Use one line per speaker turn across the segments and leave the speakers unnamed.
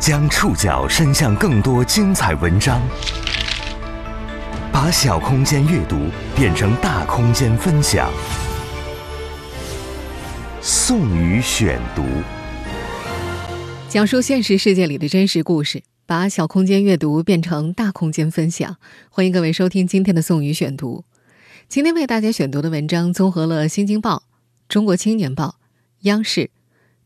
将触角伸向更多精彩文章，把小空间阅读变成大空间分享。宋宇选读，
讲述现实世界里的真实故事，把小空间阅读变成大空间分享。欢迎各位收听今天的宋宇选读。今天为大家选读的文章综合了《新京报》、《中国青年报》、央视、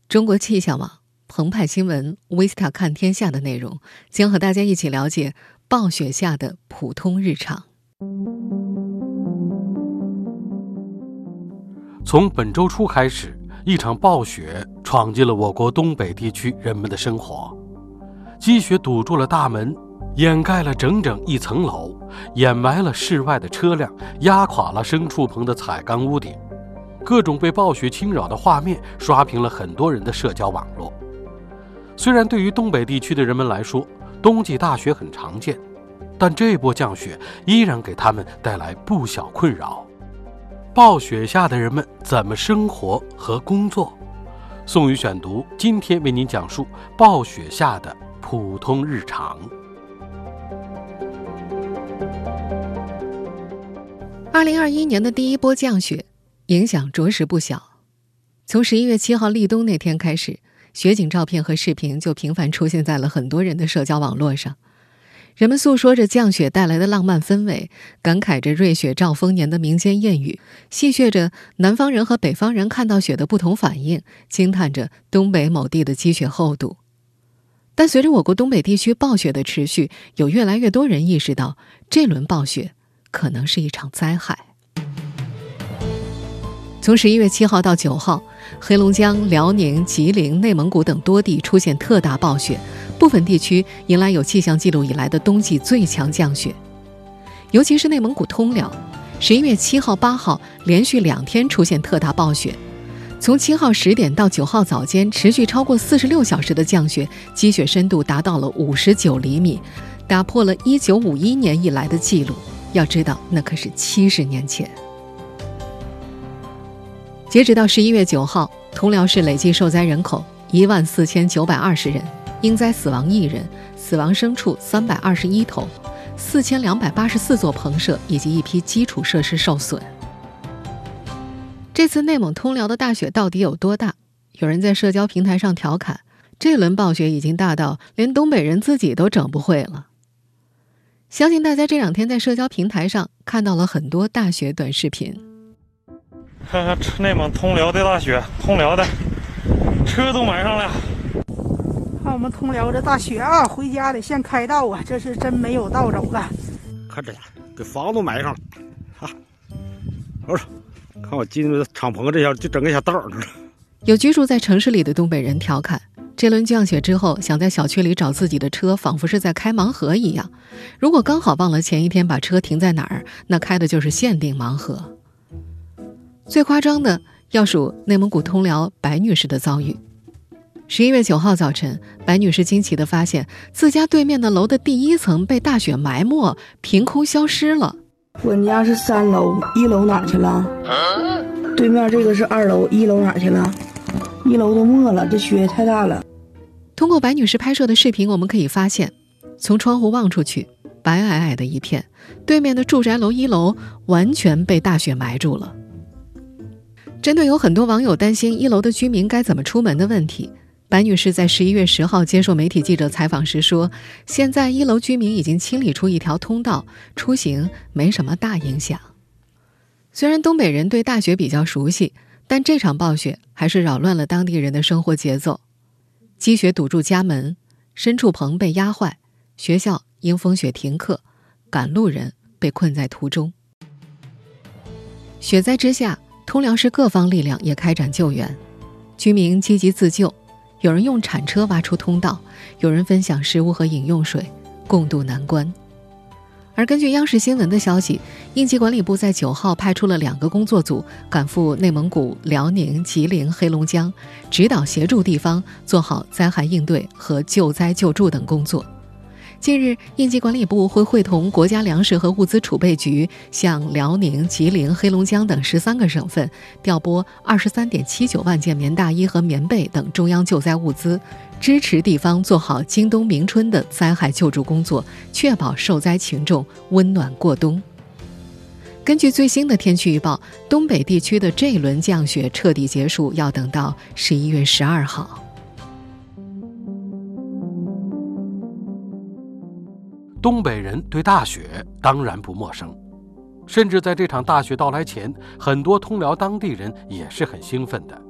中国气象网。澎湃新闻、Vista 看天下的内容，将和大家一起了解暴雪下的普通日常。
从本周初开始，一场暴雪闯进了我国东北地区人们的生活，积雪堵住了大门，掩盖了整整一层楼，掩埋了室外的车辆，压垮了牲畜棚的彩钢屋顶，各种被暴雪侵扰的画面刷屏了很多人的社交网络。虽然对于东北地区的人们来说，冬季大雪很常见，但这波降雪依然给他们带来不小困扰。暴雪下的人们怎么生活和工作？宋宇选读今天为您讲述暴雪下的普通日常。
二零二一年的第一波降雪影响着实不小，从十一月七号立冬那天开始。雪景照片和视频就频繁出现在了很多人的社交网络上，人们诉说着降雪带来的浪漫氛围，感慨着瑞雪兆丰年的民间谚语，戏谑着南方人和北方人看到雪的不同反应，惊叹着东北某地的积雪厚度。但随着我国东北地区暴雪的持续，有越来越多人意识到，这轮暴雪可能是一场灾害。从十一月七号到九号，黑龙江、辽宁、吉林、内蒙古等多地出现特大暴雪，部分地区迎来有气象记录以来的冬季最强降雪。尤其是内蒙古通辽，十一月七号、八号连续两天出现特大暴雪，从七号十点到九号早间，持续超过四十六小时的降雪，积雪深度达到了五十九厘米，打破了一九五一年以来的记录。要知道，那可是七十年前。截止到十一月九号，通辽市累计受灾人口一万四千九百二十人，因灾死亡一人，死亡牲畜三百二十一头，四千两百八十四座棚舍以及一批基础设施受损。这次内蒙通辽的大雪到底有多大？有人在社交平台上调侃：“这轮暴雪已经大到连东北人自己都整不会了。”相信大家这两天在社交平台上看到了很多大雪短视频。
看看内蒙通辽的大雪，通辽的车都埋上了。
看我们通辽这大雪啊，回家得先开道啊，这是真没有道走了。
看这家给房都埋上了，啊，瞅瞅，看我进敞篷这下就整个小道儿了。
有居住在城市里的东北人调侃：这轮降雪之后，想在小区里找自己的车，仿佛是在开盲盒一样。如果刚好忘了前一天把车停在哪儿，那开的就是限定盲盒。最夸张的要数内蒙古通辽白女士的遭遇。十一月九号早晨，白女士惊奇地发现自家对面的楼的第一层被大雪埋没，凭空消失了。
我家是三楼，一楼哪去了？对面这个是二楼，一楼哪去了？一楼都没了，这雪也太大了。
通过白女士拍摄的视频，我们可以发现，从窗户望出去，白皑皑的一片，对面的住宅楼一楼完全被大雪埋住了。针对有很多网友担心一楼的居民该怎么出门的问题，白女士在十一月十号接受媒体记者采访时说：“现在一楼居民已经清理出一条通道，出行没什么大影响。”虽然东北人对大雪比较熟悉，但这场暴雪还是扰乱了当地人的生活节奏。积雪堵住家门，牲畜棚被压坏，学校因风雪停课，赶路人被困在途中。雪灾之下。通辽市各方力量也开展救援，居民积极自救，有人用铲车挖出通道，有人分享食物和饮用水，共度难关。而根据央视新闻的消息，应急管理部在九号派出了两个工作组赶赴内蒙古、辽宁、吉林、黑龙江，指导协助地方做好灾害应对和救灾救助等工作。近日，应急管理部会会同国家粮食和物资储备局，向辽宁、吉林、黑龙江等十三个省份调拨二十三点七九万件棉大衣和棉被等中央救灾物资，支持地方做好今冬明春的灾害救助工作，确保受灾群众温暖过冬。根据最新的天气预报，东北地区的这一轮降雪彻底结束要等到十一月十二号。
东北人对大雪当然不陌生，甚至在这场大雪到来前，很多通辽当地人也是很兴奋的。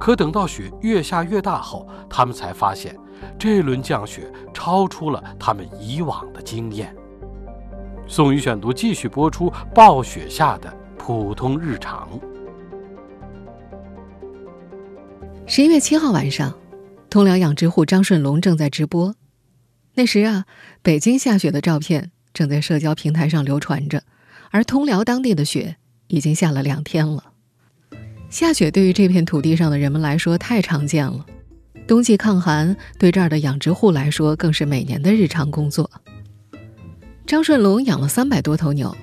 可等到雪越下越大后，他们才发现，这轮降雪超出了他们以往的经验。宋宇选读继续播出暴雪下的普通日常。
十一月七号晚上，通辽养殖户张顺龙正在直播。那时啊，北京下雪的照片正在社交平台上流传着，而通辽当地的雪已经下了两天了。下雪对于这片土地上的人们来说太常见了，冬季抗寒对这儿的养殖户来说更是每年的日常工作。张顺龙养了三百多头牛，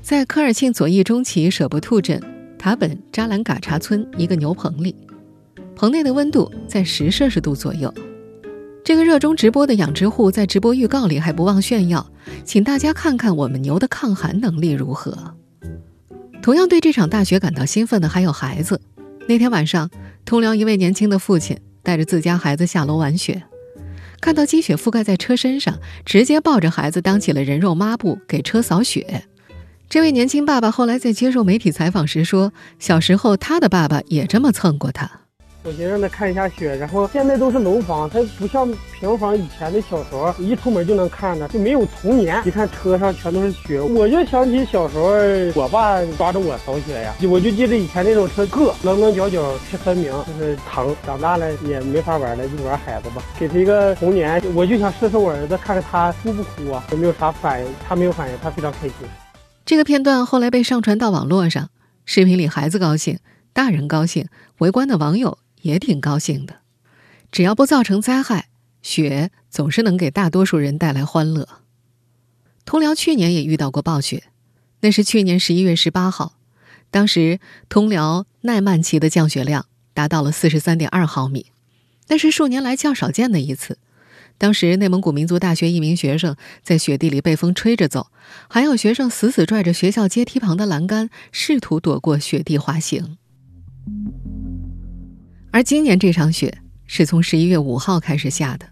在科尔沁左翼中旗舍布兔镇塔本扎兰嘎查村一个牛棚里，棚内的温度在十摄氏度左右。这个热衷直播的养殖户在直播预告里还不忘炫耀，请大家看看我们牛的抗寒能力如何。同样对这场大雪感到兴奋的还有孩子。那天晚上，通辽一位年轻的父亲带着自家孩子下楼玩雪，看到积雪覆盖在车身上，直接抱着孩子当起了人肉抹布给车扫雪。这位年轻爸爸后来在接受媒体采访时说：“小时候他的爸爸也这么蹭过他。”
我先让他看一下雪，然后现在都是楼房，它不像平房。以前的小时候，一出门就能看着，就没有童年。一看车上全都是雪，我就想起小时候，我爸抓着我扫雪呀。我就记得以前那种车硌，棱棱角角是分明，就是疼。长大了也没法玩了，就玩孩子吧，给他一个童年。我就想试试我儿子，看看他哭不哭啊，有没有啥反应。他没有反应，他非常开心。
这个片段后来被上传到网络上，视频里孩子高兴，大人高兴，围观的网友。也挺高兴的，只要不造成灾害，雪总是能给大多数人带来欢乐。通辽去年也遇到过暴雪，那是去年十一月十八号，当时通辽奈曼旗的降雪量达到了四十三点二毫米，那是数年来较少见的一次。当时内蒙古民族大学一名学生在雪地里被风吹着走，还有学生死死拽着学校阶梯旁的栏杆，试图躲过雪地滑行。而今年这场雪是从十一月五号开始下的，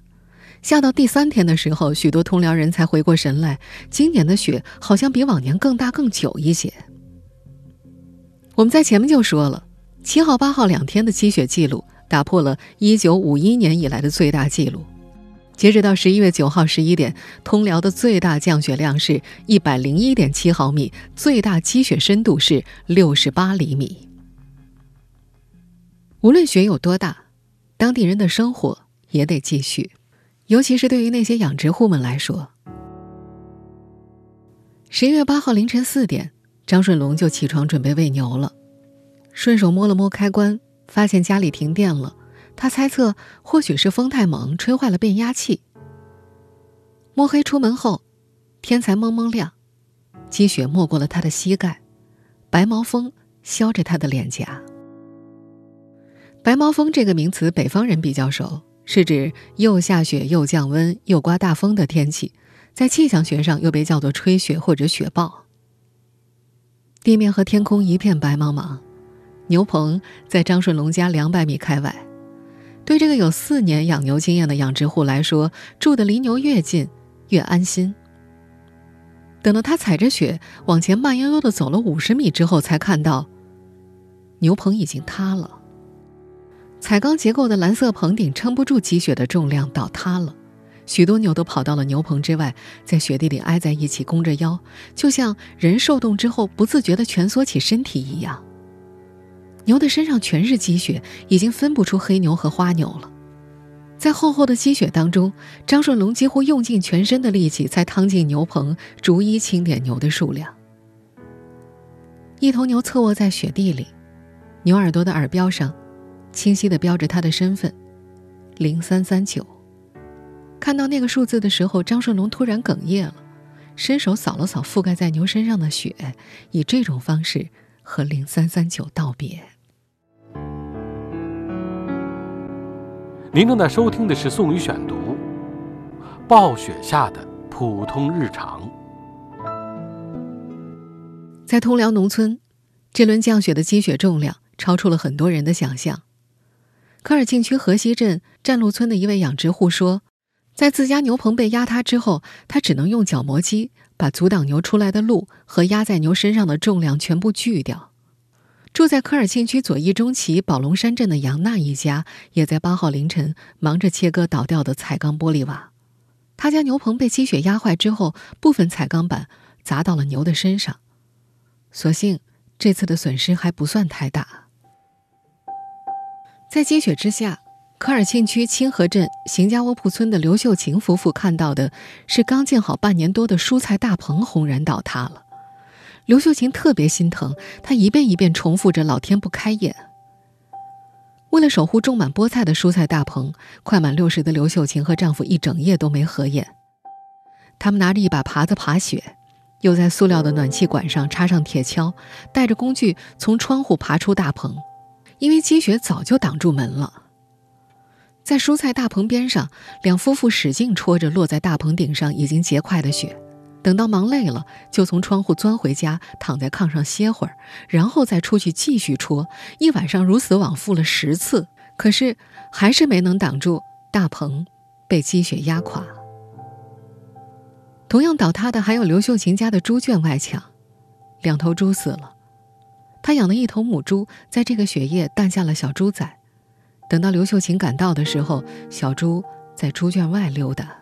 下到第三天的时候，许多通辽人才回过神来，今年的雪好像比往年更大更久一些。我们在前面就说了，七号、八号两天的积雪记录打破了一九五一年以来的最大记录。截止到十一月九号十一点，通辽的最大降雪量是一百零一点七毫米，最大积雪深度是六十八厘米。无论雪有多大，当地人的生活也得继续，尤其是对于那些养殖户们来说。十一月八号凌晨四点，张顺龙就起床准备喂牛了，顺手摸了摸开关，发现家里停电了。他猜测或许是风太猛，吹坏了变压器。摸黑出门后，天才蒙蒙亮，积雪没过了他的膝盖，白毛风削着他的脸颊。白毛风这个名词，北方人比较熟，是指又下雪又降温又刮大风的天气，在气象学上又被叫做吹雪或者雪暴。地面和天空一片白茫茫，牛棚在张顺龙家两百米开外。对这个有四年养牛经验的养殖户来说，住的离牛越近越安心。等到他踩着雪往前慢悠悠的走了五十米之后，才看到牛棚已经塌了。彩钢结构的蓝色棚顶撑不住积雪的重量，倒塌了。许多牛都跑到了牛棚之外，在雪地里挨在一起，弓着腰，就像人受冻之后不自觉地蜷缩起身体一样。牛的身上全是积雪，已经分不出黑牛和花牛了。在厚厚的积雪当中，张顺龙几乎用尽全身的力气才趟进牛棚，逐一清点牛的数量。一头牛侧卧在雪地里，牛耳朵的耳标上。清晰地标着他的身份，零三三九。看到那个数字的时候，张顺龙突然哽咽了，伸手扫了扫覆盖在牛身上的雪，以这种方式和零三三九道别。
您正在收听的是宋宇选读，《暴雪下的普通日常》。
在通辽农村，这轮降雪的积雪重量超出了很多人的想象。科尔沁区河西镇占路村的一位养殖户说，在自家牛棚被压塌之后，他只能用角磨机把阻挡牛出来的路和压在牛身上的重量全部锯掉。住在科尔沁区左翼中旗宝龙山镇的杨娜一家，也在八号凌晨忙着切割倒掉的彩钢玻璃瓦。他家牛棚被积雪压坏之后，部分彩钢板砸到了牛的身上。所幸这次的损失还不算太大。在积雪之下，科尔沁区清河镇邢家窝铺村的刘秀琴夫妇看到的是刚建好半年多的蔬菜大棚轰然倒塌了。刘秀琴特别心疼，她一遍一遍重复着“老天不开眼”。为了守护种满菠菜的蔬菜大棚，快满六十的刘秀琴和丈夫一整夜都没合眼。他们拿着一把耙子爬雪。又在塑料的暖气管上插上铁锹，带着工具从窗户爬出大棚，因为积雪早就挡住门了。在蔬菜大棚边上，两夫妇使劲戳着落在大棚顶上已经结块的雪，等到忙累了，就从窗户钻回家，躺在炕上歇会儿，然后再出去继续戳。一晚上如此往复了十次，可是还是没能挡住大棚被积雪压垮。同样倒塌的还有刘秀琴家的猪圈外墙，两头猪死了。他养的一头母猪在这个雪夜诞下了小猪崽。等到刘秀琴赶到的时候，小猪在猪圈外溜达。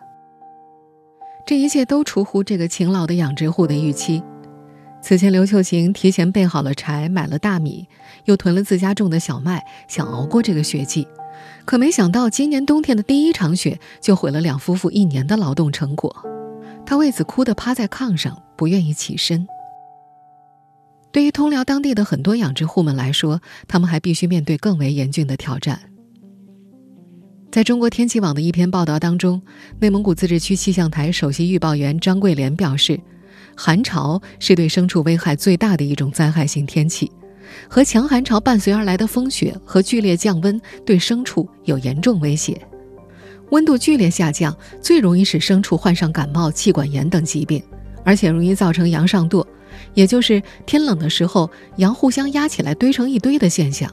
这一切都出乎这个勤劳的养殖户的预期。此前，刘秀琴提前备好了柴，买了大米，又囤了自家种的小麦，想熬过这个雪季。可没想到，今年冬天的第一场雪就毁了两夫妇一年的劳动成果。他为此哭得趴在炕上，不愿意起身。对于通辽当地的很多养殖户们来说，他们还必须面对更为严峻的挑战。在中国天气网的一篇报道当中，内蒙古自治区气象台首席预报员张桂莲表示，寒潮是对牲畜危害最大的一种灾害性天气，和强寒潮伴随而来的风雪和剧烈降温对牲畜有严重威胁。温度剧烈下降，最容易使牲畜患上感冒、气管炎等疾病，而且容易造成羊上垛，也就是天冷的时候羊互相压起来堆成一堆的现象。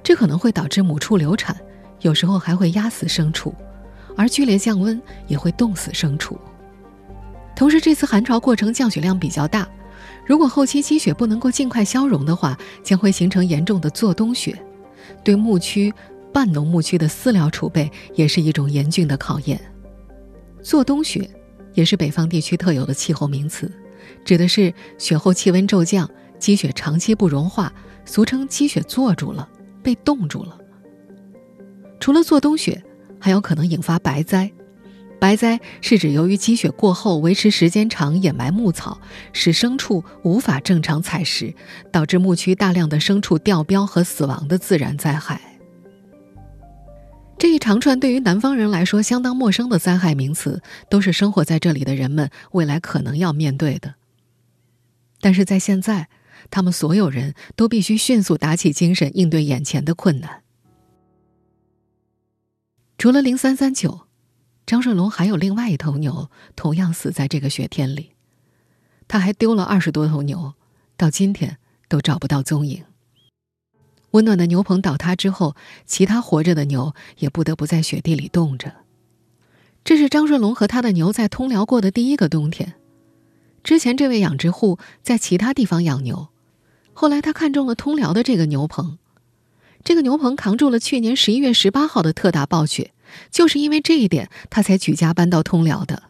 这可能会导致母畜流产，有时候还会压死牲畜，而剧烈降温也会冻死牲畜。同时，这次寒潮过程降雪量比较大，如果后期积雪不能够尽快消融的话，将会形成严重的做冬雪，对牧区。半农牧区的饲料储备也是一种严峻的考验。做冬雪也是北方地区特有的气候名词，指的是雪后气温骤降，积雪长期不融化，俗称积雪坐住了，被冻住了。除了做冬雪，还有可能引发白灾。白灾是指由于积雪过后维持时间长，掩埋牧草，使牲畜无法正常采食，导致牧区大量的牲畜掉膘和死亡的自然灾害。这一长串对于南方人来说相当陌生的灾害名词，都是生活在这里的人们未来可能要面对的。但是在现在，他们所有人都必须迅速打起精神应对眼前的困难。除了零三三九，张顺龙还有另外一头牛同样死在这个雪天里，他还丢了二十多头牛，到今天都找不到踪影。温暖的牛棚倒塌之后，其他活着的牛也不得不在雪地里冻着。这是张顺龙和他的牛在通辽过的第一个冬天。之前这位养殖户在其他地方养牛，后来他看中了通辽的这个牛棚。这个牛棚扛住了去年十一月十八号的特大暴雪，就是因为这一点，他才举家搬到通辽的。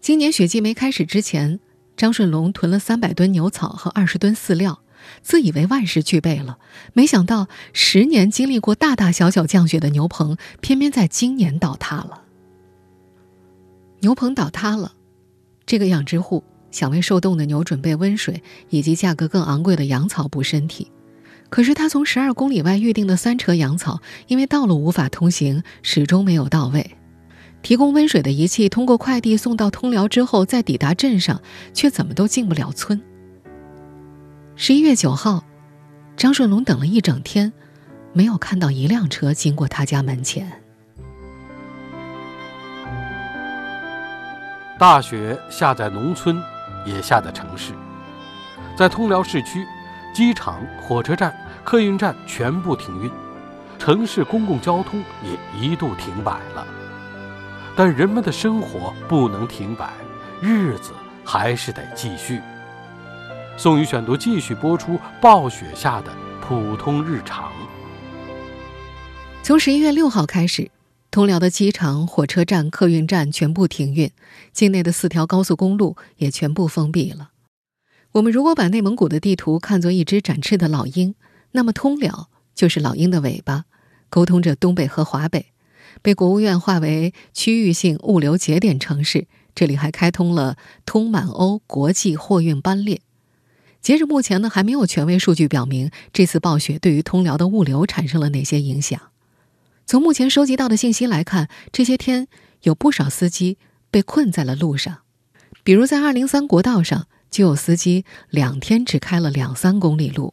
今年雪季没开始之前，张顺龙囤了三百吨牛草和二十吨饲料。自以为万事俱备了，没想到十年经历过大大小小降雪的牛棚，偏偏在今年倒塌了。牛棚倒塌了，这个养殖户想为受冻的牛准备温水以及价格更昂贵的羊草补身体，可是他从十二公里外预定的三车羊草，因为道路无法通行，始终没有到位。提供温水的仪器通过快递送到通辽之后，再抵达镇上，却怎么都进不了村。十一月九号，张顺龙等了一整天，没有看到一辆车经过他家门前。
大雪下在农村，也下的城市，在通辽市区，机场、火车站、客运站全部停运，城市公共交通也一度停摆了。但人们的生活不能停摆，日子还是得继续。宋宇选读继续播出暴雪下的普通日常。
从十一月六号开始，通辽的机场、火车站、客运站全部停运，境内的四条高速公路也全部封闭了。我们如果把内蒙古的地图看作一只展翅的老鹰，那么通辽就是老鹰的尾巴，沟通着东北和华北。被国务院划为区域性物流节点城市，这里还开通了通满欧国际货运班列。截至目前呢，还没有权威数据表明这次暴雪对于通辽的物流产生了哪些影响。从目前收集到的信息来看，这些天有不少司机被困在了路上，比如在二零三国道上，就有司机两天只开了两三公里路。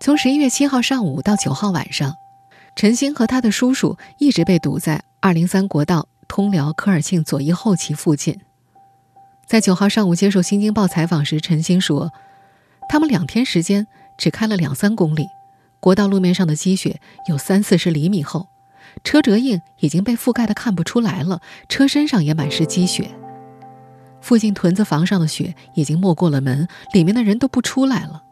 从十一月七号上午到九号晚上。陈星和他的叔叔一直被堵在二零三国道通辽科尔沁左翼后旗附近。在九号上午接受《新京报》采访时，陈星说：“他们两天时间只开了两三公里，国道路面上的积雪有三四十厘米厚，车辙印已经被覆盖的看不出来了，车身上也满是积雪。附近屯子房上的雪已经没过了门，里面的人都不出来了。”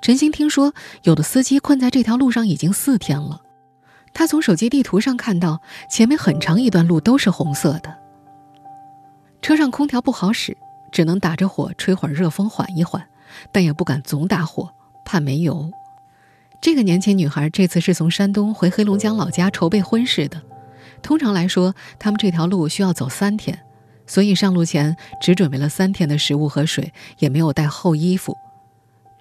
陈星听说，有的司机困在这条路上已经四天了。他从手机地图上看到，前面很长一段路都是红色的。车上空调不好使，只能打着火吹会儿热风缓一缓，但也不敢总打火，怕没油。这个年轻女孩这次是从山东回黑龙江老家筹备婚事的。通常来说，他们这条路需要走三天，所以上路前只准备了三天的食物和水，也没有带厚衣服。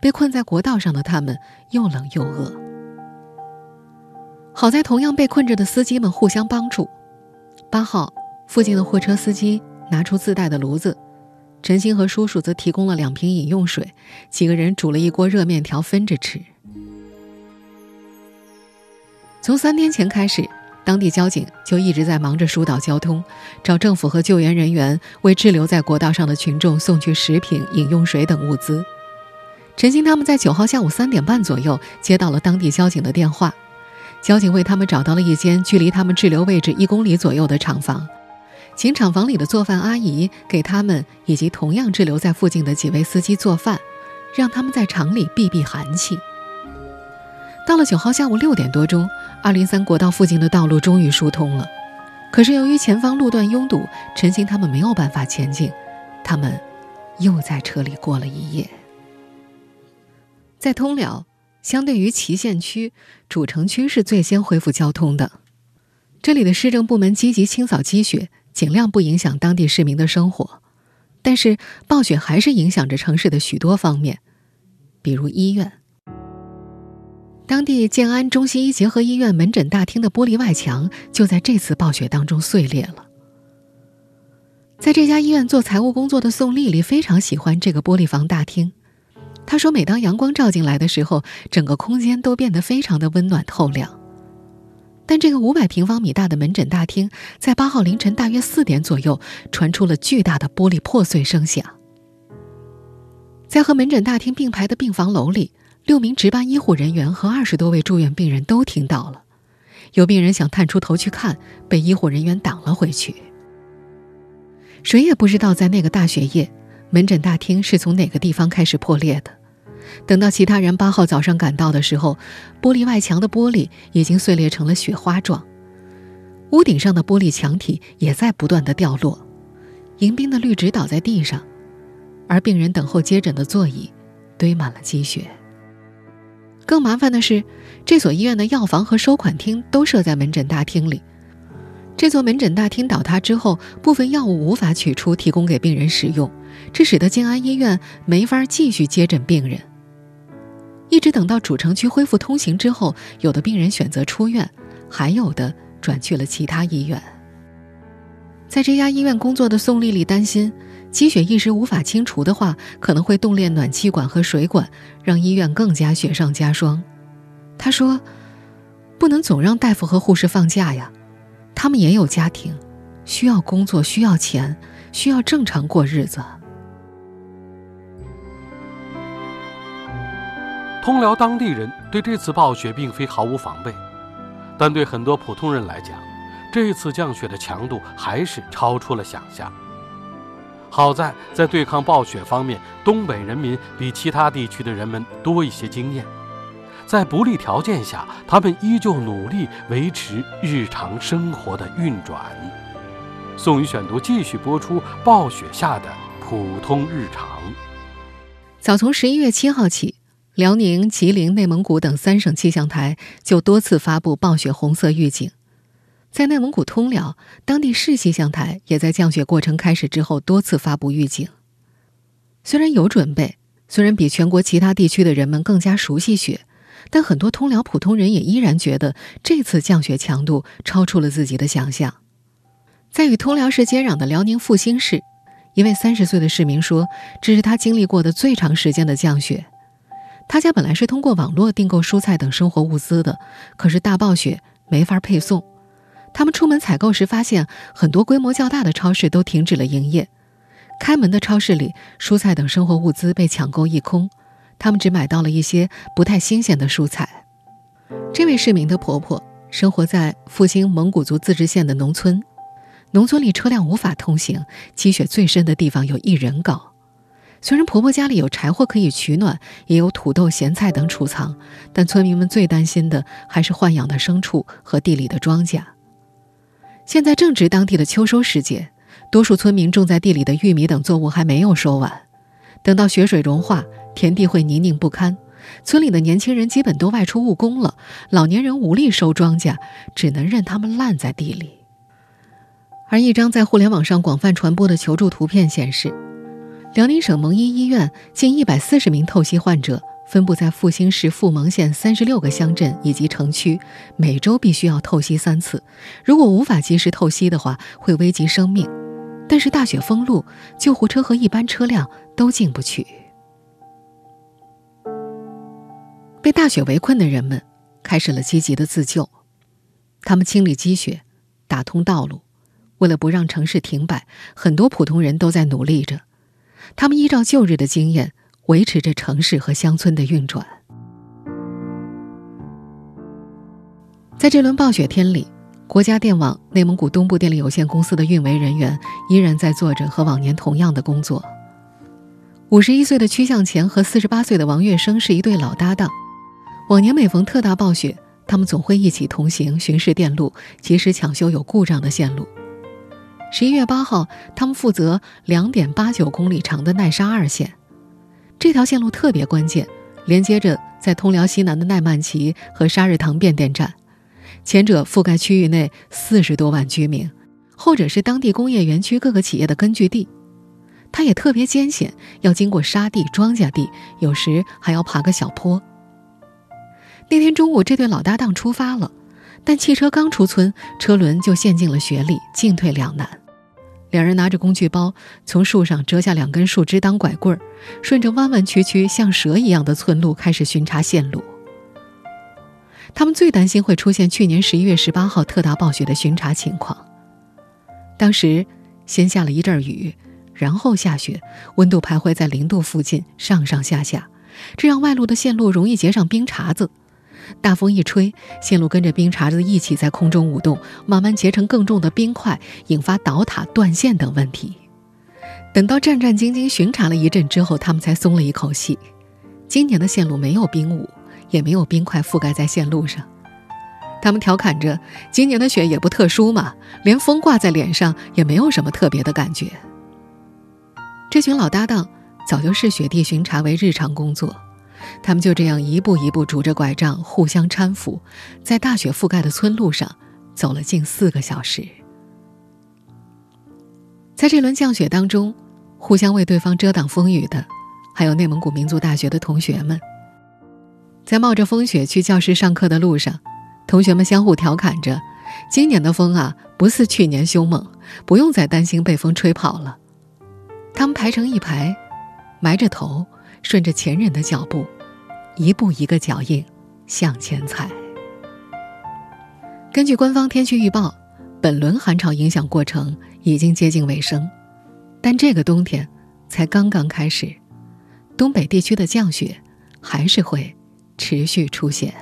被困在国道上的他们又冷又饿。好在同样被困着的司机们互相帮助。八号，附近的货车司机拿出自带的炉子，陈星和叔叔则提供了两瓶饮用水，几个人煮了一锅热面条分着吃。从三天前开始，当地交警就一直在忙着疏导交通，找政府和救援人员为滞留在国道上的群众送去食品、饮用水等物资。陈星他们在九号下午三点半左右接到了当地交警的电话。交警为他们找到了一间距离他们滞留位置一公里左右的厂房，请厂房里的做饭阿姨给他们以及同样滞留在附近的几位司机做饭，让他们在厂里避避寒气。到了九号下午六点多钟，二零三国道附近的道路终于疏通了，可是由于前方路段拥堵，陈星他们没有办法前进，他们又在车里过了一夜。在通辽。相对于祁县区，主城区是最先恢复交通的。这里的市政部门积极清扫积雪，尽量不影响当地市民的生活。但是暴雪还是影响着城市的许多方面，比如医院。当地建安中西医结合医院门诊大厅的玻璃外墙就在这次暴雪当中碎裂了。在这家医院做财务工作的宋丽丽非常喜欢这个玻璃房大厅。她说：“每当阳光照进来的时候，整个空间都变得非常的温暖透亮。但这个五百平方米大的门诊大厅，在八号凌晨大约四点左右，传出了巨大的玻璃破碎声响。在和门诊大厅并排的病房楼里，六名值班医护人员和二十多位住院病人都听到了。有病人想探出头去看，被医护人员挡了回去。谁也不知道，在那个大雪夜，门诊大厅是从哪个地方开始破裂的。”等到其他人八号早上赶到的时候，玻璃外墙的玻璃已经碎裂成了雪花状，屋顶上的玻璃墙体也在不断的掉落，迎宾的绿植倒在地上，而病人等候接诊的座椅堆满了积雪。更麻烦的是，这所医院的药房和收款厅都设在门诊大厅里，这座门诊大厅倒塌之后，部分药物无法取出提供给病人使用，这使得静安医院没法继续接诊病人。一直等到主城区恢复通行之后，有的病人选择出院，还有的转去了其他医院。在这家医院工作的宋丽丽担心，积雪一时无法清除的话，可能会冻裂暖气管和水管，让医院更加雪上加霜。他说：“不能总让大夫和护士放假呀，他们也有家庭，需要工作，需要钱，需要正常过日子。”
通辽当地人对这次暴雪并非毫无防备，但对很多普通人来讲，这次降雪的强度还是超出了想象。好在在对抗暴雪方面，东北人民比其他地区的人们多一些经验，在不利条件下，他们依旧努力维持日常生活的运转。宋宇选读继续播出：暴雪下的普通日常。
早从十一月七号起。辽宁、吉林、内蒙古等三省气象台就多次发布暴雪红色预警，在内蒙古通辽，当地市气象台也在降雪过程开始之后多次发布预警。虽然有准备，虽然比全国其他地区的人们更加熟悉雪，但很多通辽普通人也依然觉得这次降雪强度超出了自己的想象。在与通辽市接壤的辽宁阜新市，一位三十岁的市民说：“这是他经历过的最长时间的降雪。”他家本来是通过网络订购蔬菜等生活物资的，可是大暴雪没法配送。他们出门采购时发现，很多规模较大的超市都停止了营业。开门的超市里，蔬菜等生活物资被抢购一空，他们只买到了一些不太新鲜的蔬菜。这位市民的婆婆生活在复兴蒙古族自治县的农村，农村里车辆无法通行，积雪最深的地方有一人高。虽然婆婆家里有柴火可以取暖，也有土豆、咸菜等储藏，但村民们最担心的还是豢养的牲畜和地里的庄稼。现在正值当地的秋收时节，多数村民种在地里的玉米等作物还没有收完。等到雪水融化，田地会泥泞不堪，村里的年轻人基本都外出务工了，老年人无力收庄稼，只能任他们烂在地里。而一张在互联网上广泛传播的求助图片显示。辽宁省蒙医医院近一百四十名透析患者分布在阜新市阜蒙县三十六个乡镇以及城区，每周必须要透析三次。如果无法及时透析的话，会危及生命。但是大雪封路，救护车和一般车辆都进不去。被大雪围困的人们开始了积极的自救，他们清理积雪，打通道路。为了不让城市停摆，很多普通人都在努力着。他们依照旧日的经验，维持着城市和乡村的运转。在这轮暴雪天里，国家电网内蒙古东部电力有限公司的运维人员依然在做着和往年同样的工作。五十一岁的曲向前和四十八岁的王月生是一对老搭档，往年每逢特大暴雪，他们总会一起同行巡视电路，及时抢修有故障的线路。十一月八号，他们负责两点八九公里长的奈沙二线，这条线路特别关键，连接着在通辽西南的奈曼旗和沙日塘变电站，前者覆盖区域内四十多万居民，后者是当地工业园区各个企业的根据地。它也特别艰险，要经过沙地、庄稼地，有时还要爬个小坡。那天中午，这对老搭档出发了。但汽车刚出村，车轮就陷进了雪里，进退两难。两人拿着工具包，从树上折下两根树枝当拐棍儿，顺着弯弯曲曲像蛇一样的村路开始巡查线路。他们最担心会出现去年十一月十八号特大暴雪的巡查情况。当时先下了一阵雨，然后下雪，温度徘徊在零度附近，上上下下，这让外露的线路容易结上冰碴子。大风一吹，线路跟着冰碴子一起在空中舞动，慢慢结成更重的冰块，引发倒塌、断线等问题。等到战战兢兢巡查了一阵之后，他们才松了一口气。今年的线路没有冰舞，也没有冰块覆盖在线路上。他们调侃着：“今年的雪也不特殊嘛，连风挂在脸上也没有什么特别的感觉。”这群老搭档早就视雪地巡查为日常工作。他们就这样一步一步拄着拐杖，互相搀扶，在大雪覆盖的村路上走了近四个小时。在这轮降雪当中，互相为对方遮挡风雨的，还有内蒙古民族大学的同学们。在冒着风雪去教室上课的路上，同学们相互调侃着：“今年的风啊，不似去年凶猛，不用再担心被风吹跑了。他们排成一排，埋着头，顺着前人的脚步，一步一个脚印向前踩。根据官方天气预报，本轮寒潮影响过程已经接近尾声，但这个冬天才刚刚开始，东北地区的降雪还是会持续出现。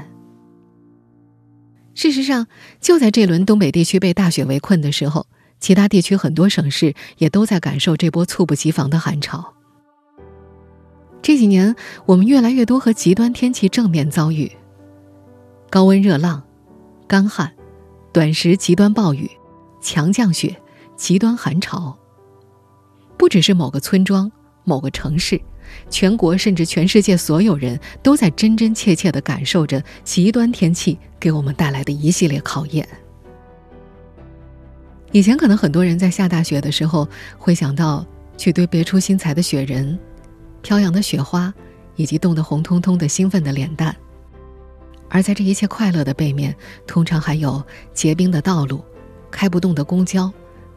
事实上，就在这轮东北地区被大雪围困的时候，其他地区很多省市也都在感受这波猝不及防的寒潮。这几年，我们越来越多和极端天气正面遭遇：高温热浪、干旱。短时极端暴雨、强降雪、极端寒潮，不只是某个村庄、某个城市，全国甚至全世界所有人都在真真切切地感受着极端天气给我们带来的一系列考验。以前可能很多人在下大雪的时候会想到去堆别出心裁的雪人、飘扬的雪花，以及冻得红彤彤的兴奋的脸蛋。而在这一切快乐的背面，通常还有结冰的道路、开不动的公交、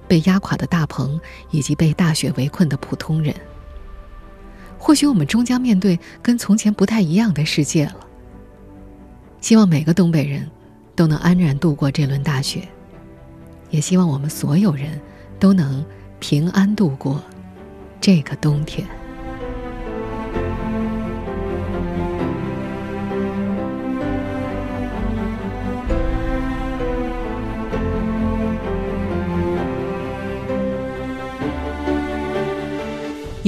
被压垮的大棚，以及被大雪围困的普通人。或许我们终将面对跟从前不太一样的世界了。希望每个东北人都能安然度过这轮大雪，也希望我们所有人都能平安度过这个冬天。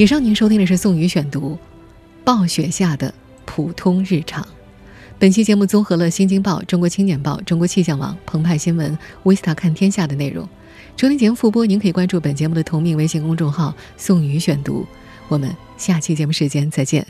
以上您收听的是宋宇选读，《暴雪下的普通日常》。本期节目综合了《新京报》《中国青年报》《中国气象网》《澎湃新闻》《Vista 看天下》的内容。收听节目复播，您可以关注本节目的同名微信公众号“宋宇选读”。我们下期节目时间再见。